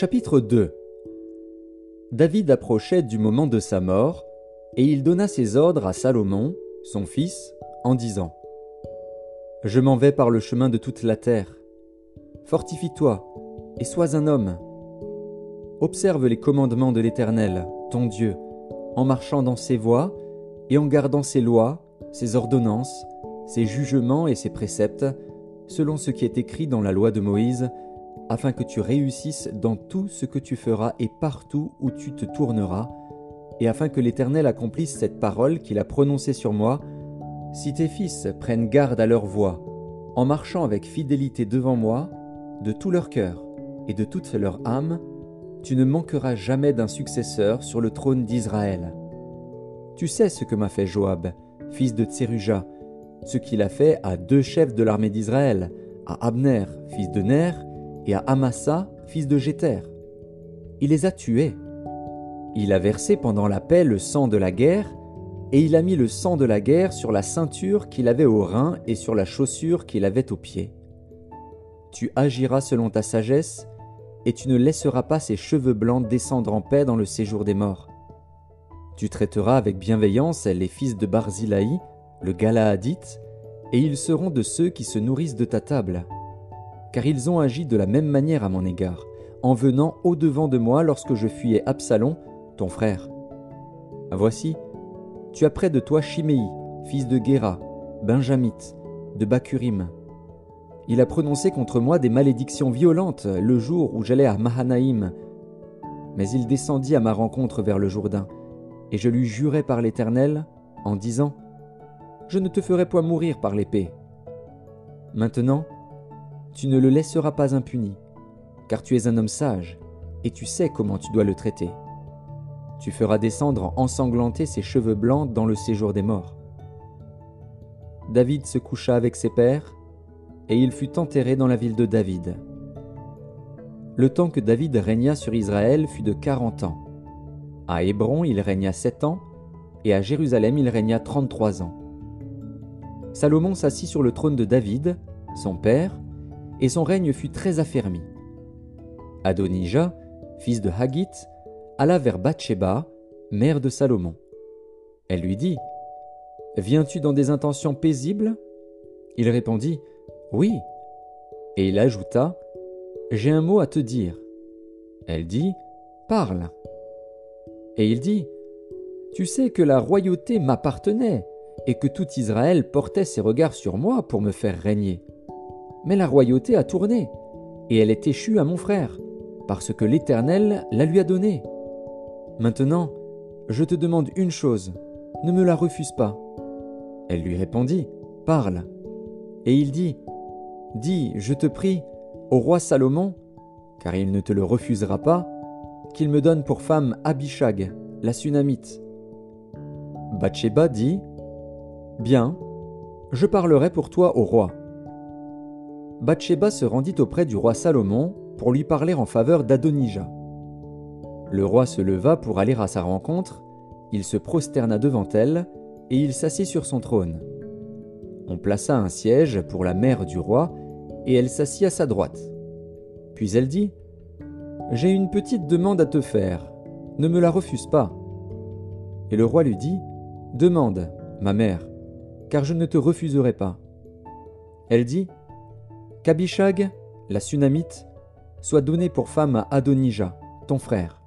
Chapitre 2 David approchait du moment de sa mort, et il donna ses ordres à Salomon, son fils, en disant Je m'en vais par le chemin de toute la terre. Fortifie-toi, et sois un homme. Observe les commandements de l'Éternel, ton Dieu, en marchant dans ses voies, et en gardant ses lois, ses ordonnances, ses jugements et ses préceptes, selon ce qui est écrit dans la loi de Moïse, afin que tu réussisses dans tout ce que tu feras et partout où tu te tourneras, et afin que l'Éternel accomplisse cette parole qu'il a prononcée sur moi, si tes fils prennent garde à leur voie, en marchant avec fidélité devant moi, de tout leur cœur et de toute leur âme, tu ne manqueras jamais d'un successeur sur le trône d'Israël. Tu sais ce que m'a fait Joab, fils de Tseruja, ce qu'il a fait à deux chefs de l'armée d'Israël, à Abner, fils de Ner, et à Amasa, fils de Jéter. Il les a tués. Il a versé pendant la paix le sang de la guerre, et il a mis le sang de la guerre sur la ceinture qu'il avait au rein et sur la chaussure qu'il avait au pied. Tu agiras selon ta sagesse, et tu ne laisseras pas ses cheveux blancs descendre en paix dans le séjour des morts. Tu traiteras avec bienveillance les fils de Barzilaï, le Galaadite, et ils seront de ceux qui se nourrissent de ta table car ils ont agi de la même manière à mon égard, en venant au-devant de moi lorsque je fuyais Absalom, ton frère. Voici, tu as près de toi Chiméi, fils de Guéra, Benjamite, de Bakurim. Il a prononcé contre moi des malédictions violentes le jour où j'allais à Mahanaïm. Mais il descendit à ma rencontre vers le Jourdain, et je lui jurai par l'Éternel, en disant Je ne te ferai point mourir par l'épée. Maintenant, tu ne le laisseras pas impuni, car tu es un homme sage, et tu sais comment tu dois le traiter. Tu feras descendre ensanglanter ses cheveux blancs dans le séjour des morts. David se coucha avec ses pères, et il fut enterré dans la ville de David. Le temps que David régna sur Israël fut de quarante ans. À Hébron il régna sept ans, et à Jérusalem il régna trente-trois ans. Salomon s'assit sur le trône de David, son père, et son règne fut très affermi. Adonijah, fils de Hagit, alla vers Bathsheba, mère de Salomon. Elle lui dit Viens-tu dans des intentions paisibles? Il répondit Oui. Et il ajouta J'ai un mot à te dire. Elle dit Parle. Et il dit Tu sais que la royauté m'appartenait et que tout Israël portait ses regards sur moi pour me faire régner. Mais la royauté a tourné, et elle est échue à mon frère, parce que l'Éternel la lui a donnée. Maintenant, je te demande une chose, ne me la refuse pas. Elle lui répondit, Parle. Et il dit, Dis, je te prie, au roi Salomon, car il ne te le refusera pas, qu'il me donne pour femme Abishag, la Sunamite. Bathsheba dit, Bien, je parlerai pour toi au roi. Bathsheba se rendit auprès du roi Salomon pour lui parler en faveur d'Adonijah. Le roi se leva pour aller à sa rencontre, il se prosterna devant elle, et il s'assit sur son trône. On plaça un siège pour la mère du roi, et elle s'assit à sa droite. Puis elle dit J'ai une petite demande à te faire, ne me la refuse pas. Et le roi lui dit Demande, ma mère, car je ne te refuserai pas. Elle dit qu'Abishag, la Sunamite, soit donnée pour femme à Adonijah, ton frère.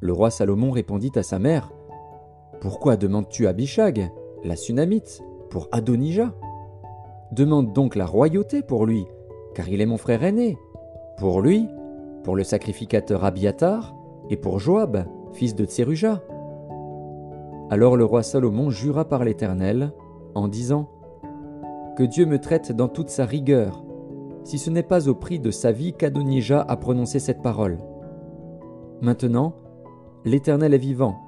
Le roi Salomon répondit à sa mère Pourquoi demandes-tu Abishag, la Sunamite, pour Adonijah? Demande donc la royauté pour lui, car il est mon frère aîné. Pour lui, pour le sacrificateur Abiatar, et pour Joab, fils de Tseruja. Alors le roi Salomon jura par l'Éternel, en disant que Dieu me traite dans toute sa rigueur, si ce n'est pas au prix de sa vie qu'Adonijah a prononcé cette parole. Maintenant, l'Éternel est vivant,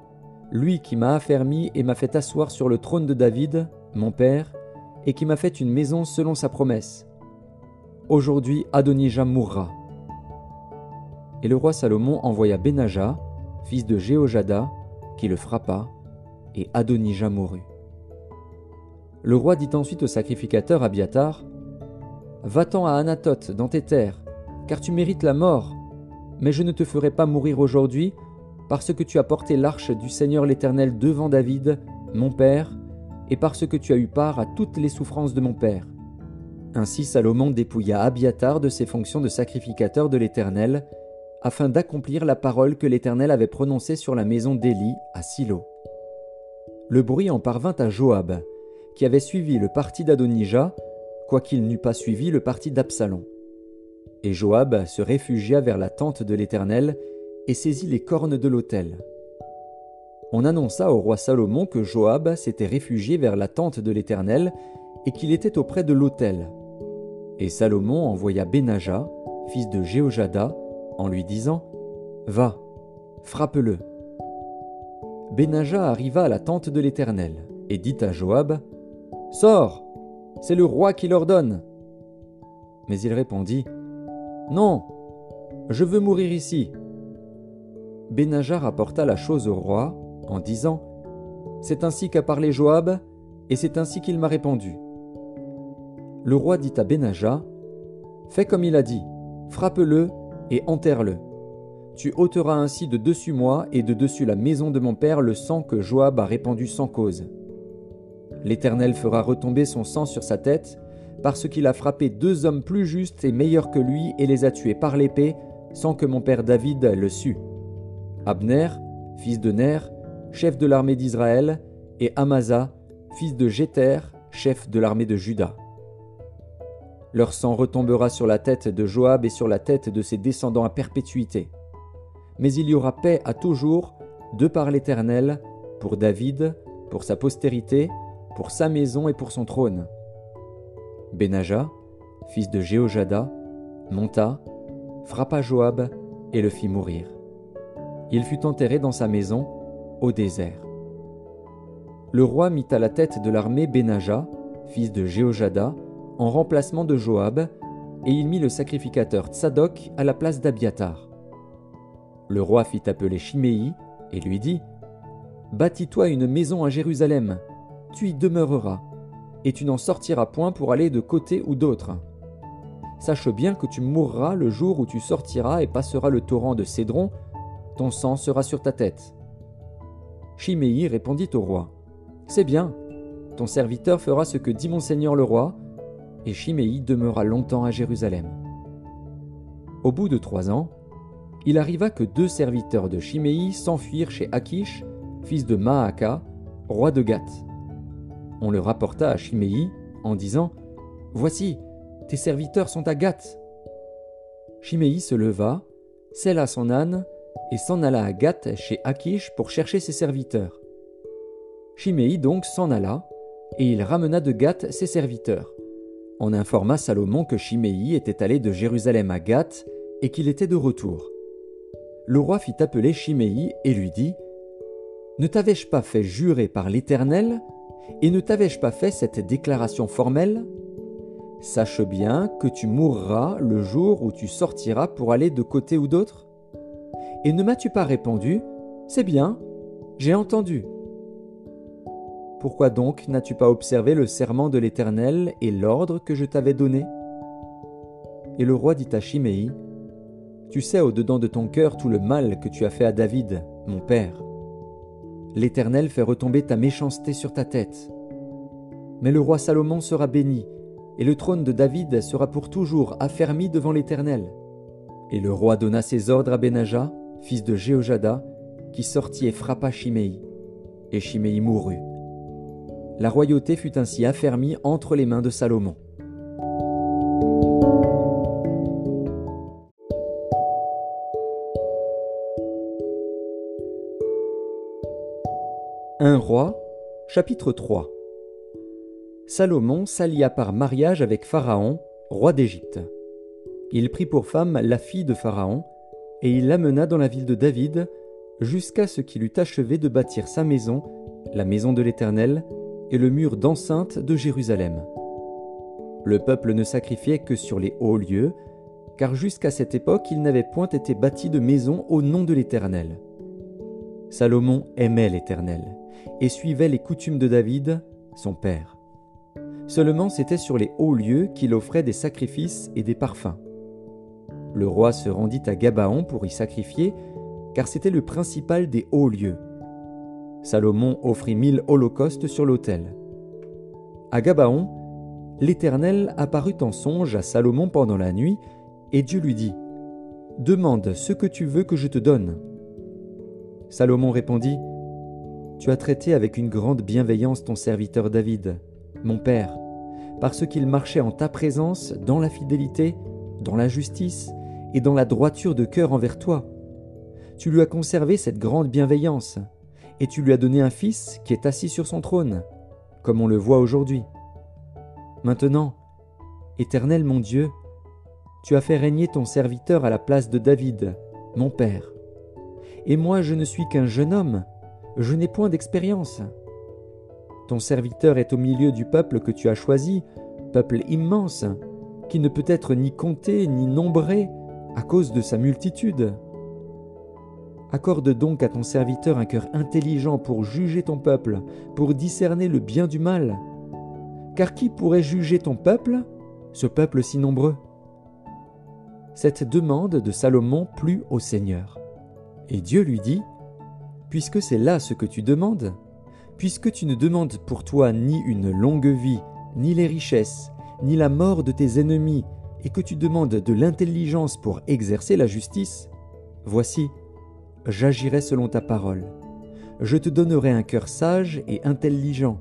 lui qui m'a affermi et m'a fait asseoir sur le trône de David, mon père, et qui m'a fait une maison selon sa promesse. Aujourd'hui Adonijah mourra. Et le roi Salomon envoya Benaja, fils de Jéhojada, qui le frappa, et Adonijah mourut. Le roi dit ensuite au sacrificateur Abiatar Va-t'en à Anatote, dans tes terres, car tu mérites la mort. Mais je ne te ferai pas mourir aujourd'hui, parce que tu as porté l'arche du Seigneur l'Éternel devant David, mon père, et parce que tu as eu part à toutes les souffrances de mon père. Ainsi Salomon dépouilla Abiatar de ses fonctions de sacrificateur de l'Éternel, afin d'accomplir la parole que l'Éternel avait prononcée sur la maison d'Élie à Silo. Le bruit en parvint à Joab, qui avait suivi le parti d'Adonijah, quoiqu'il n'eût pas suivi le parti d'Absalom. Et Joab se réfugia vers la tente de l'Éternel et saisit les cornes de l'autel. On annonça au roi Salomon que Joab s'était réfugié vers la tente de l'Éternel et qu'il était auprès de l'autel. Et Salomon envoya Benaja, fils de Jéhojada, en lui disant Va, frappe-le. Benaja arriva à la tente de l'Éternel et dit à Joab Sors, c'est le roi qui l'ordonne. Mais il répondit Non, je veux mourir ici. Benaja rapporta la chose au roi en disant C'est ainsi qu'a parlé Joab, et c'est ainsi qu'il m'a répondu. Le roi dit à Benaja Fais comme il a dit, frappe-le et enterre-le. Tu ôteras ainsi de dessus moi et de dessus la maison de mon père le sang que Joab a répandu sans cause. L'Éternel fera retomber son sang sur sa tête, parce qu'il a frappé deux hommes plus justes et meilleurs que lui et les a tués par l'épée, sans que mon père David le sût. Abner, fils de Ner, chef de l'armée d'Israël, et Amasa, fils de Jéter, chef de l'armée de Juda. Leur sang retombera sur la tête de Joab et sur la tête de ses descendants à perpétuité. Mais il y aura paix à toujours, de par l'Éternel, pour David, pour sa postérité, pour sa maison et pour son trône. Benaja, fils de Jéhojada, monta, frappa Joab et le fit mourir il fut enterré dans sa maison, au désert. Le roi mit à la tête de l'armée Benaja, fils de Jéhojada, en remplacement de Joab, et il mit le sacrificateur Tsadok à la place d'Abiatar. Le roi fit appeler Chiméi et lui dit Bâtis-toi une maison à Jérusalem, tu y demeureras, et tu n'en sortiras point pour aller de côté ou d'autre. Sache bien que tu mourras le jour où tu sortiras et passeras le torrent de Cédron ton sang sera sur ta tête. Chiméi répondit au roi, C'est bien, ton serviteur fera ce que dit mon seigneur le roi, et Chiméi demeura longtemps à Jérusalem. Au bout de trois ans, il arriva que deux serviteurs de Chiméi s'enfuirent chez Akish, fils de Maaka, roi de Gath. On le rapporta à Chiméi en disant Voici, tes serviteurs sont à Gath. Chiméi se leva, sella son âne et s'en alla à Gath chez Akish pour chercher ses serviteurs. Chiméi donc s'en alla, et il ramena de Gath ses serviteurs. On informa Salomon que Chiméi était allé de Jérusalem à Gath et qu'il était de retour. Le roi fit appeler Chiméi et lui dit Ne t'avais-je pas fait jurer par l'Éternel et ne t'avais-je pas fait cette déclaration formelle? Sache bien que tu mourras le jour où tu sortiras pour aller de côté ou d'autre et ne m'as-tu pas répondu C'est bien, j'ai entendu. Pourquoi donc n'as-tu pas observé le serment de l'Éternel et l'ordre que je t'avais donné? Et le roi dit à Chiméi, Tu sais au-dedans de ton cœur tout le mal que tu as fait à David, mon père. L'Éternel fait retomber ta méchanceté sur ta tête. Mais le roi Salomon sera béni, et le trône de David sera pour toujours affermi devant l'Éternel. Et le roi donna ses ordres à Benaja, fils de Jéhojada, qui sortit et frappa Chiméi. Et Chiméi mourut. La royauté fut ainsi affermie entre les mains de Salomon. Chapitre 3 Salomon s'allia par mariage avec Pharaon, roi d'Égypte. Il prit pour femme la fille de Pharaon, et il l'amena dans la ville de David, jusqu'à ce qu'il eût achevé de bâtir sa maison, la maison de l'Éternel, et le mur d'enceinte de Jérusalem. Le peuple ne sacrifiait que sur les hauts lieux, car jusqu'à cette époque il n'avait point été bâti de maison au nom de l'Éternel. Salomon aimait l'Éternel, et suivait les coutumes de David, son père. Seulement c'était sur les hauts lieux qu'il offrait des sacrifices et des parfums. le roi se rendit à Gabaon pour y sacrifier, car c'était le principal des hauts lieux. Salomon offrit mille holocaustes sur l'autel. À Gabaon, l'Éternel apparut en songe à Salomon pendant la nuit, et Dieu lui dit Demande ce que tu veux que je te donne. Salomon répondit Tu as traité avec une grande bienveillance ton serviteur David, mon père, parce qu'il marchait en ta présence dans la fidélité, dans la justice et dans la droiture de cœur envers toi. Tu lui as conservé cette grande bienveillance, et tu lui as donné un fils qui est assis sur son trône, comme on le voit aujourd'hui. Maintenant, Éternel mon Dieu, tu as fait régner ton serviteur à la place de David, mon père. Et moi je ne suis qu'un jeune homme, je n'ai point d'expérience. Ton serviteur est au milieu du peuple que tu as choisi, peuple immense, qui ne peut être ni compté ni nombré à cause de sa multitude. Accorde donc à ton serviteur un cœur intelligent pour juger ton peuple, pour discerner le bien du mal. Car qui pourrait juger ton peuple, ce peuple si nombreux? Cette demande de Salomon plut au Seigneur. Et Dieu lui dit, Puisque c'est là ce que tu demandes, puisque tu ne demandes pour toi ni une longue vie, ni les richesses, ni la mort de tes ennemis, et que tu demandes de l'intelligence pour exercer la justice, voici, j'agirai selon ta parole. Je te donnerai un cœur sage et intelligent,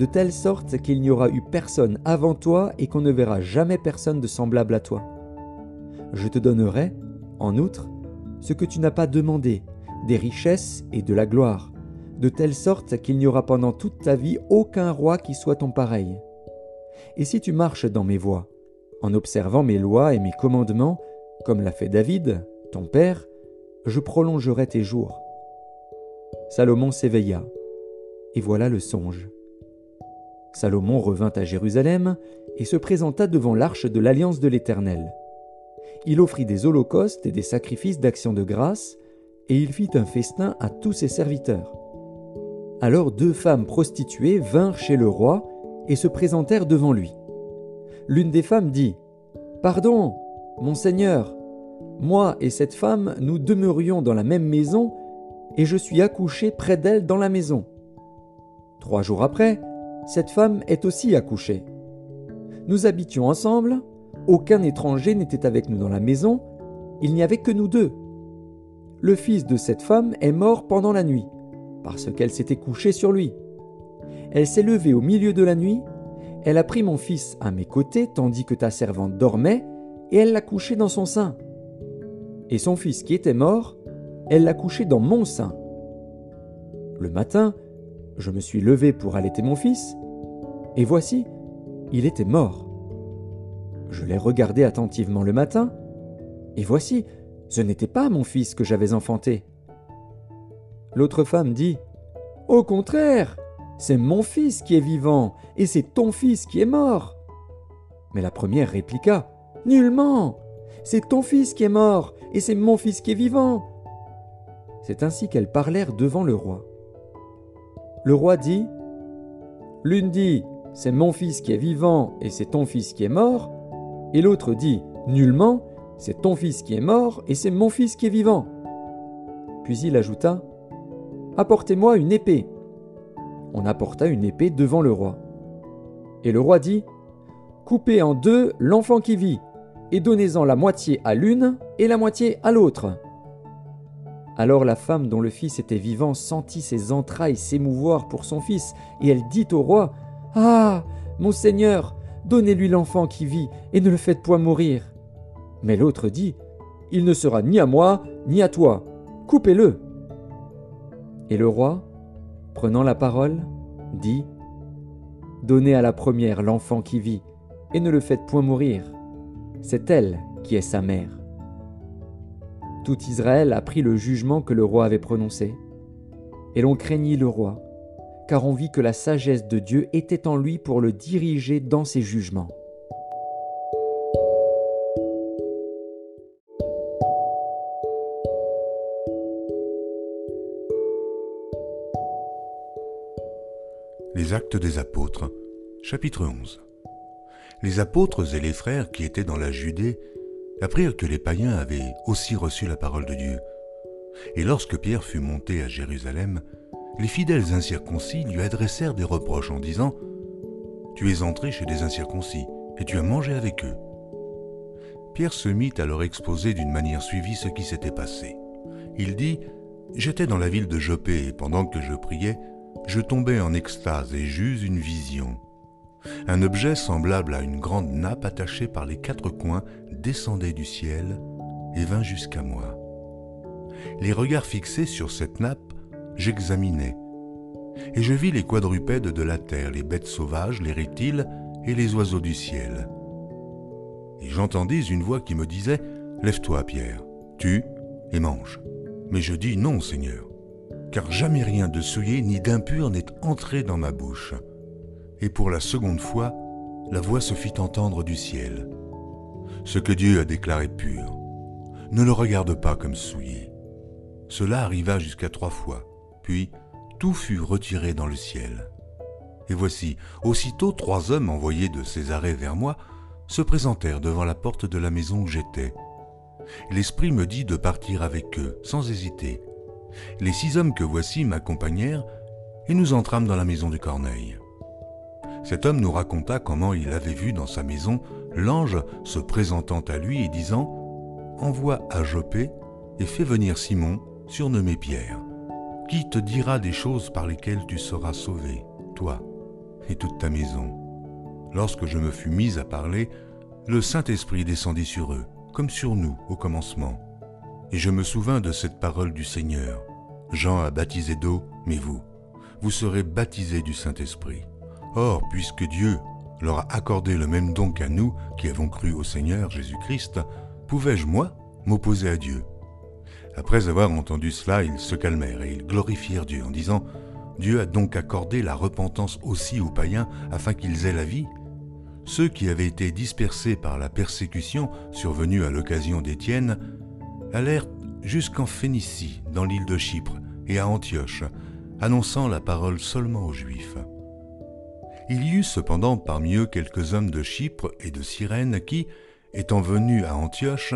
de telle sorte qu'il n'y aura eu personne avant toi et qu'on ne verra jamais personne de semblable à toi. Je te donnerai, en outre, ce que tu n'as pas demandé, des richesses et de la gloire, de telle sorte qu'il n'y aura pendant toute ta vie aucun roi qui soit ton pareil. Et si tu marches dans mes voies, en observant mes lois et mes commandements, comme l'a fait David, ton père, je prolongerai tes jours. Salomon s'éveilla, et voilà le songe. Salomon revint à Jérusalem et se présenta devant l'arche de l'alliance de l'Éternel. Il offrit des holocaustes et des sacrifices d'action de grâce, et il fit un festin à tous ses serviteurs. Alors deux femmes prostituées vinrent chez le roi et se présentèrent devant lui. L'une des femmes dit Pardon, mon Seigneur, moi et cette femme, nous demeurions dans la même maison, et je suis accouché près d'elle dans la maison. Trois jours après, cette femme est aussi accouchée. Nous habitions ensemble, aucun étranger n'était avec nous dans la maison, il n'y avait que nous deux. Le fils de cette femme est mort pendant la nuit, parce qu'elle s'était couchée sur lui. Elle s'est levée au milieu de la nuit, elle a pris mon fils à mes côtés tandis que ta servante dormait, et elle l'a couché dans son sein et son fils qui était mort, elle l'a couché dans mon sein. Le matin, je me suis levé pour allaiter mon fils, et voici, il était mort. Je l'ai regardé attentivement le matin, et voici, ce n'était pas mon fils que j'avais enfanté. L'autre femme dit Au contraire, c'est mon fils qui est vivant, et c'est ton fils qui est mort. Mais la première répliqua Nullement c'est ton fils qui est mort, et c'est mon fils qui est vivant. C'est ainsi qu'elles parlèrent devant le roi. Le roi dit, L'une dit, C'est mon fils qui est vivant, et c'est ton fils qui est mort, et l'autre dit, Nullement, c'est ton fils qui est mort, et c'est mon fils qui est vivant. Puis il ajouta, Apportez-moi une épée. On apporta une épée devant le roi. Et le roi dit, Coupez en deux l'enfant qui vit, et donnez-en la moitié à l'une et la moitié à l'autre. Alors la femme dont le fils était vivant sentit ses entrailles s'émouvoir pour son fils, et elle dit au roi Ah Mon Seigneur, donnez-lui l'enfant qui vit, et ne le faites point mourir. Mais l'autre dit Il ne sera ni à moi, ni à toi. Coupez-le. Et le roi, prenant la parole, dit Donnez à la première l'enfant qui vit, et ne le faites point mourir c'est elle qui est sa mère. Tout Israël apprit le jugement que le roi avait prononcé, et l'on craignit le roi, car on vit que la sagesse de Dieu était en lui pour le diriger dans ses jugements. Des apôtres, chapitre 11 les apôtres et les frères qui étaient dans la Judée apprirent que les païens avaient aussi reçu la parole de Dieu. Et lorsque Pierre fut monté à Jérusalem, les fidèles incirconcis lui adressèrent des reproches en disant Tu es entré chez des incirconcis et tu as mangé avec eux. Pierre se mit à leur exposer d'une manière suivie ce qui s'était passé. Il dit J'étais dans la ville de Jopé pendant que je priais, je tombais en extase et j'eus une vision. Un objet semblable à une grande nappe attachée par les quatre coins descendait du ciel et vint jusqu'à moi. Les regards fixés sur cette nappe, j'examinais, et je vis les quadrupèdes de la terre, les bêtes sauvages, les reptiles et les oiseaux du ciel. Et j'entendis une voix qui me disait, Lève-toi, Pierre, tue et mange. Mais je dis non, Seigneur, car jamais rien de souillé ni d'impur n'est entré dans ma bouche. Et pour la seconde fois, la voix se fit entendre du ciel. Ce que Dieu a déclaré pur, ne le regarde pas comme souillé. Cela arriva jusqu'à trois fois, puis tout fut retiré dans le ciel. Et voici, aussitôt trois hommes envoyés de Césarée vers moi se présentèrent devant la porte de la maison où j'étais. L'Esprit me dit de partir avec eux, sans hésiter. Les six hommes que voici m'accompagnèrent, et nous entrâmes dans la maison de Corneille. Cet homme nous raconta comment il avait vu dans sa maison l'ange se présentant à lui et disant Envoie à Jopé et fais venir Simon, surnommé Pierre, qui te dira des choses par lesquelles tu seras sauvé, toi et toute ta maison? Lorsque je me fus mis à parler, le Saint-Esprit descendit sur eux, comme sur nous au commencement. Et je me souvins de cette parole du Seigneur. Jean a baptisé d'eau, mais vous, vous serez baptisés du Saint-Esprit. Or, puisque Dieu leur a accordé le même don qu'à nous qui avons cru au Seigneur Jésus-Christ, pouvais-je, moi, m'opposer à Dieu? Après avoir entendu cela, ils se calmèrent et ils glorifièrent Dieu en disant, Dieu a donc accordé la repentance aussi aux païens afin qu'ils aient la vie ceux qui avaient été dispersés par la persécution survenue à l'occasion d'Étienne allèrent jusqu'en Phénicie, dans l'île de Chypre, et à Antioche, annonçant la parole seulement aux Juifs. Il y eut cependant parmi eux quelques hommes de Chypre et de Cyrène qui, étant venus à Antioche,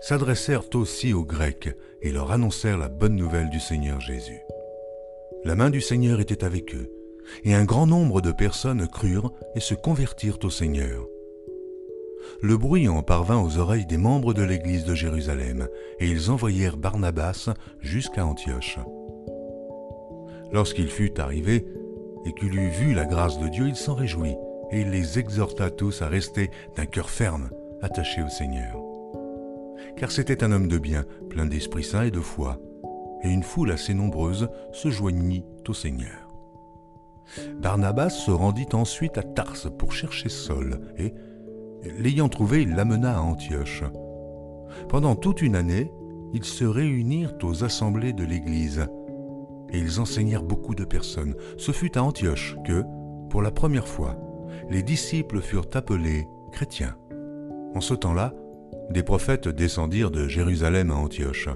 s'adressèrent aussi aux Grecs et leur annoncèrent la bonne nouvelle du Seigneur Jésus. La main du Seigneur était avec eux, et un grand nombre de personnes crurent et se convertirent au Seigneur. Le bruit en parvint aux oreilles des membres de l'Église de Jérusalem, et ils envoyèrent Barnabas jusqu'à Antioche. Lorsqu'il fut arrivé, et qu'il eut vu la grâce de Dieu, il s'en réjouit, et il les exhorta tous à rester d'un cœur ferme, attaché au Seigneur. Car c'était un homme de bien, plein d'Esprit Saint et de foi, et une foule assez nombreuse se joignit au Seigneur. Barnabas se rendit ensuite à Tarse pour chercher Saul, et, l'ayant trouvé, il l'amena à Antioche. Pendant toute une année, ils se réunirent aux assemblées de l'Église, et ils enseignèrent beaucoup de personnes. Ce fut à Antioche que, pour la première fois, les disciples furent appelés chrétiens. En ce temps-là, des prophètes descendirent de Jérusalem à Antioche.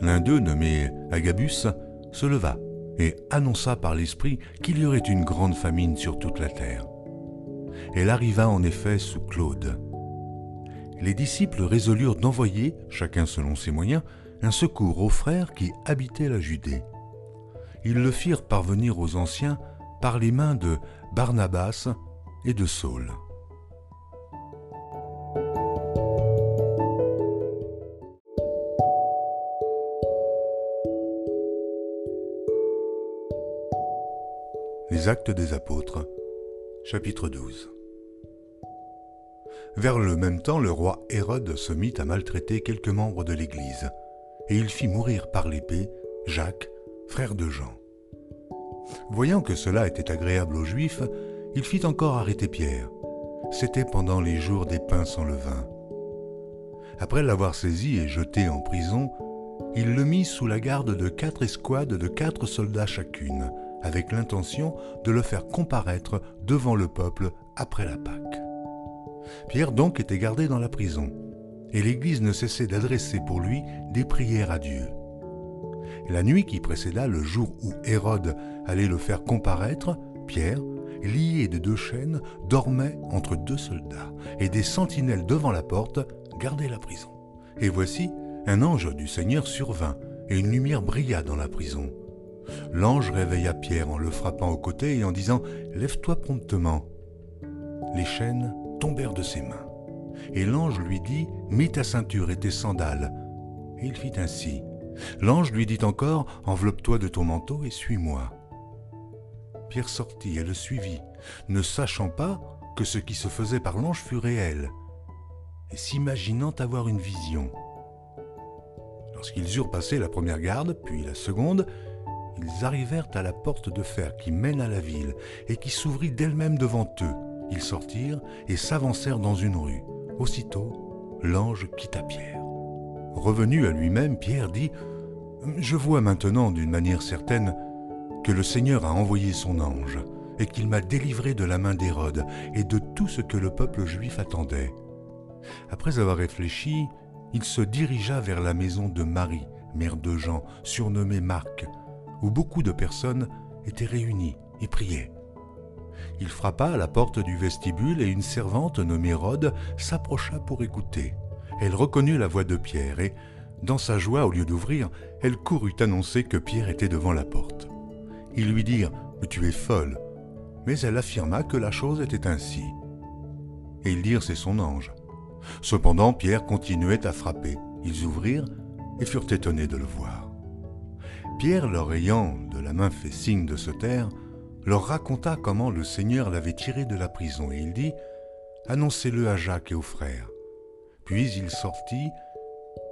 L'un d'eux, nommé Agabus, se leva et annonça par l'Esprit qu'il y aurait une grande famine sur toute la terre. Elle arriva en effet sous Claude. Les disciples résolurent d'envoyer, chacun selon ses moyens, un secours aux frères qui habitaient la Judée. Ils le firent parvenir aux anciens par les mains de Barnabas et de Saul. Les Actes des Apôtres, chapitre 12 Vers le même temps, le roi Hérode se mit à maltraiter quelques membres de l'Église, et il fit mourir par l'épée Jacques, frère de Jean. Voyant que cela était agréable aux Juifs, il fit encore arrêter Pierre. C'était pendant les jours des pains sans levain. Après l'avoir saisi et jeté en prison, il le mit sous la garde de quatre escouades de quatre soldats chacune, avec l'intention de le faire comparaître devant le peuple après la Pâque. Pierre donc était gardé dans la prison, et l'Église ne cessait d'adresser pour lui des prières à Dieu. La nuit qui précéda le jour où Hérode allait le faire comparaître, Pierre, lié de deux chaînes, dormait entre deux soldats, et des sentinelles devant la porte gardez la prison. Et voici, un ange du Seigneur survint, et une lumière brilla dans la prison. L'ange réveilla Pierre en le frappant au côté et en disant Lève-toi promptement. Les chaînes tombèrent de ses mains. Et l'ange lui dit Mets ta ceinture et tes sandales. Et il fit ainsi. L'ange lui dit encore Enveloppe-toi de ton manteau et suis-moi. Pierre sortit et le suivit, ne sachant pas que ce qui se faisait par l'ange fut réel, et s'imaginant avoir une vision. Lorsqu'ils eurent passé la première garde, puis la seconde, ils arrivèrent à la porte de fer qui mène à la ville et qui s'ouvrit d'elle-même devant eux. Ils sortirent et s'avancèrent dans une rue. Aussitôt, l'ange quitta Pierre. Revenu à lui-même, Pierre dit Je vois maintenant d'une manière certaine que le Seigneur a envoyé son ange et qu'il m'a délivré de la main d'Hérode et de tout ce que le peuple juif attendait. Après avoir réfléchi, il se dirigea vers la maison de Marie, mère de Jean, surnommée Marc, où beaucoup de personnes étaient réunies et priaient. Il frappa à la porte du vestibule et une servante nommée Rode s'approcha pour écouter. Elle reconnut la voix de Pierre et, dans sa joie, au lieu d'ouvrir, elle courut annoncer que Pierre était devant la porte. Ils lui dirent Tu es folle. Mais elle affirma que la chose était ainsi. Et ils dirent C'est son ange. Cependant, Pierre continuait à frapper. Ils ouvrirent et furent étonnés de le voir. Pierre, leur ayant de la main fait signe de se taire, leur raconta comment le Seigneur l'avait tiré de la prison, et il dit Annoncez-le à Jacques et aux frères. Puis il sortit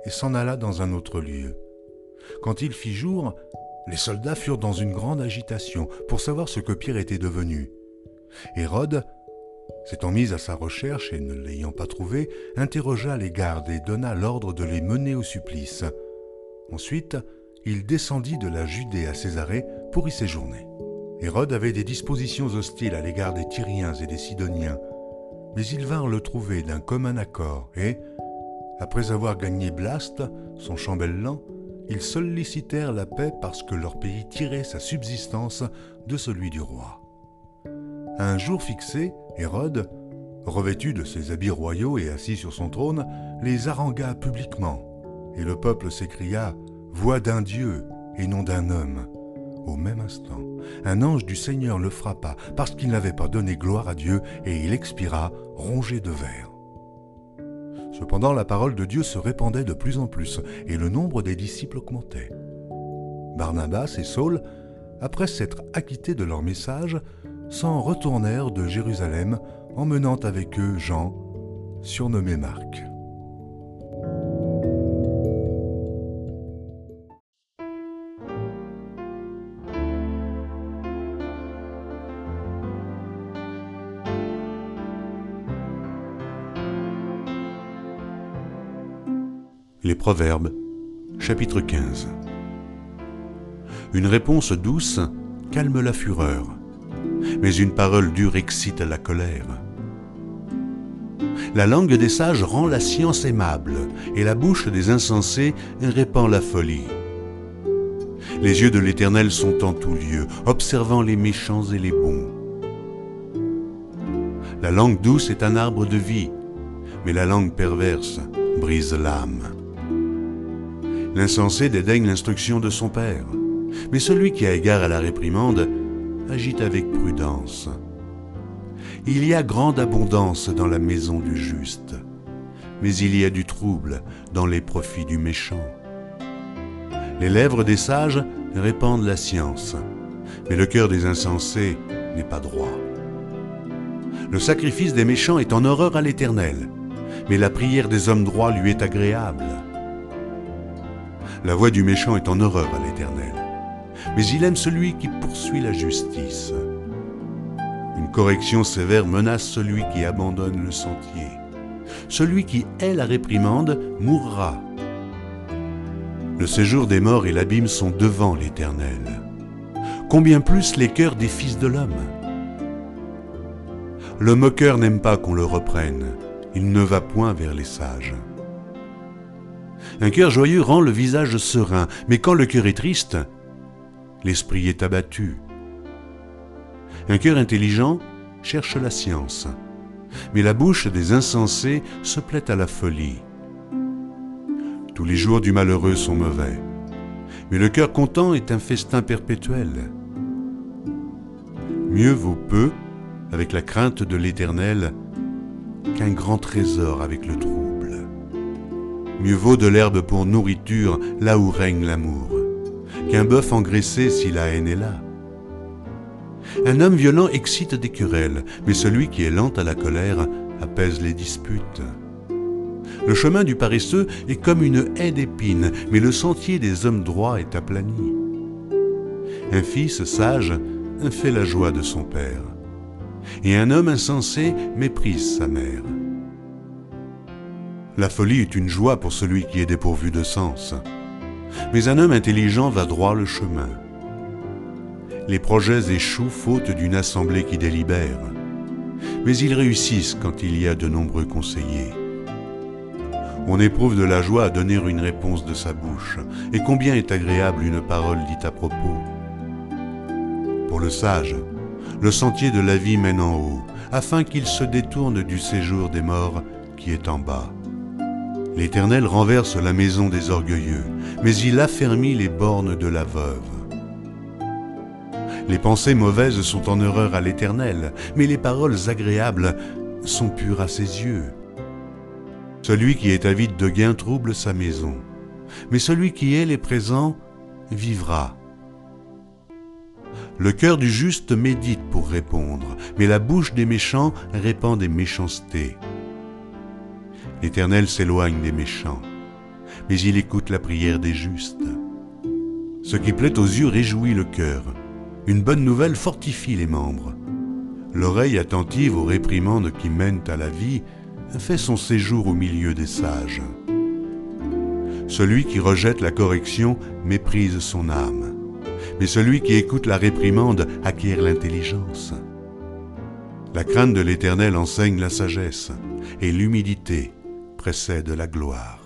et s'en alla dans un autre lieu. Quand il fit jour, les soldats furent dans une grande agitation pour savoir ce que Pierre était devenu. Hérode, s'étant mis à sa recherche et ne l'ayant pas trouvé, interrogea les gardes et donna l'ordre de les mener au supplice. Ensuite, il descendit de la Judée à Césarée pour y séjourner. Hérode avait des dispositions hostiles à l'égard des Tyriens et des Sidoniens, mais ils vinrent le trouver d'un commun accord et, après avoir gagné Blaste, son chambellan, ils sollicitèrent la paix parce que leur pays tirait sa subsistance de celui du roi. Un jour fixé, Hérode, revêtu de ses habits royaux et assis sur son trône, les harangua publiquement, et le peuple s'écria Voix d'un Dieu et non d'un homme. Au même instant, un ange du Seigneur le frappa parce qu'il n'avait pas donné gloire à Dieu et il expira rongé de verre. Cependant, la parole de Dieu se répandait de plus en plus et le nombre des disciples augmentait. Barnabas et Saul, après s'être acquittés de leur message, s'en retournèrent de Jérusalem, emmenant avec eux Jean, surnommé Marc. Proverbes, chapitre 15 Une réponse douce calme la fureur, mais une parole dure excite la colère. La langue des sages rend la science aimable, et la bouche des insensés répand la folie. Les yeux de l'Éternel sont en tout lieu, observant les méchants et les bons. La langue douce est un arbre de vie, mais la langue perverse brise l'âme. L'insensé dédaigne l'instruction de son père, mais celui qui a égard à la réprimande agit avec prudence. Il y a grande abondance dans la maison du juste, mais il y a du trouble dans les profits du méchant. Les lèvres des sages répandent la science, mais le cœur des insensés n'est pas droit. Le sacrifice des méchants est en horreur à l'Éternel, mais la prière des hommes droits lui est agréable. La voix du méchant est en horreur à l'Éternel, mais il aime celui qui poursuit la justice. Une correction sévère menace celui qui abandonne le sentier. Celui qui hait la réprimande mourra. Le séjour des morts et l'abîme sont devant l'Éternel. Combien plus les cœurs des fils de l'homme Le moqueur n'aime pas qu'on le reprenne, il ne va point vers les sages. Un cœur joyeux rend le visage serein, mais quand le cœur est triste, l'esprit est abattu. Un cœur intelligent cherche la science, mais la bouche des insensés se plaît à la folie. Tous les jours du malheureux sont mauvais, mais le cœur content est un festin perpétuel. Mieux vaut peu, avec la crainte de l'Éternel, qu'un grand trésor avec le trouble. Mieux vaut de l'herbe pour nourriture là où règne l'amour, qu'un bœuf engraissé si la haine est là. Un homme violent excite des querelles, mais celui qui est lent à la colère apaise les disputes. Le chemin du paresseux est comme une haie d'épines, mais le sentier des hommes droits est aplani. Un fils sage fait la joie de son père, et un homme insensé méprise sa mère. La folie est une joie pour celui qui est dépourvu de sens, mais un homme intelligent va droit le chemin. Les projets échouent faute d'une assemblée qui délibère, mais ils réussissent quand il y a de nombreux conseillers. On éprouve de la joie à donner une réponse de sa bouche, et combien est agréable une parole dite à propos. Pour le sage, le sentier de la vie mène en haut, afin qu'il se détourne du séjour des morts qui est en bas. L'Éternel renverse la maison des orgueilleux, mais il affermit les bornes de la veuve. Les pensées mauvaises sont en horreur à l'Éternel, mais les paroles agréables sont pures à ses yeux. Celui qui est avide de gain trouble sa maison, mais celui qui est les présents vivra. Le cœur du juste médite pour répondre, mais la bouche des méchants répand des méchancetés. L'Éternel s'éloigne des méchants, mais il écoute la prière des justes. Ce qui plaît aux yeux réjouit le cœur. Une bonne nouvelle fortifie les membres. L'oreille attentive aux réprimandes qui mènent à la vie fait son séjour au milieu des sages. Celui qui rejette la correction méprise son âme, mais celui qui écoute la réprimande acquiert l'intelligence. La crainte de l'Éternel enseigne la sagesse, et l'humilité précède la gloire.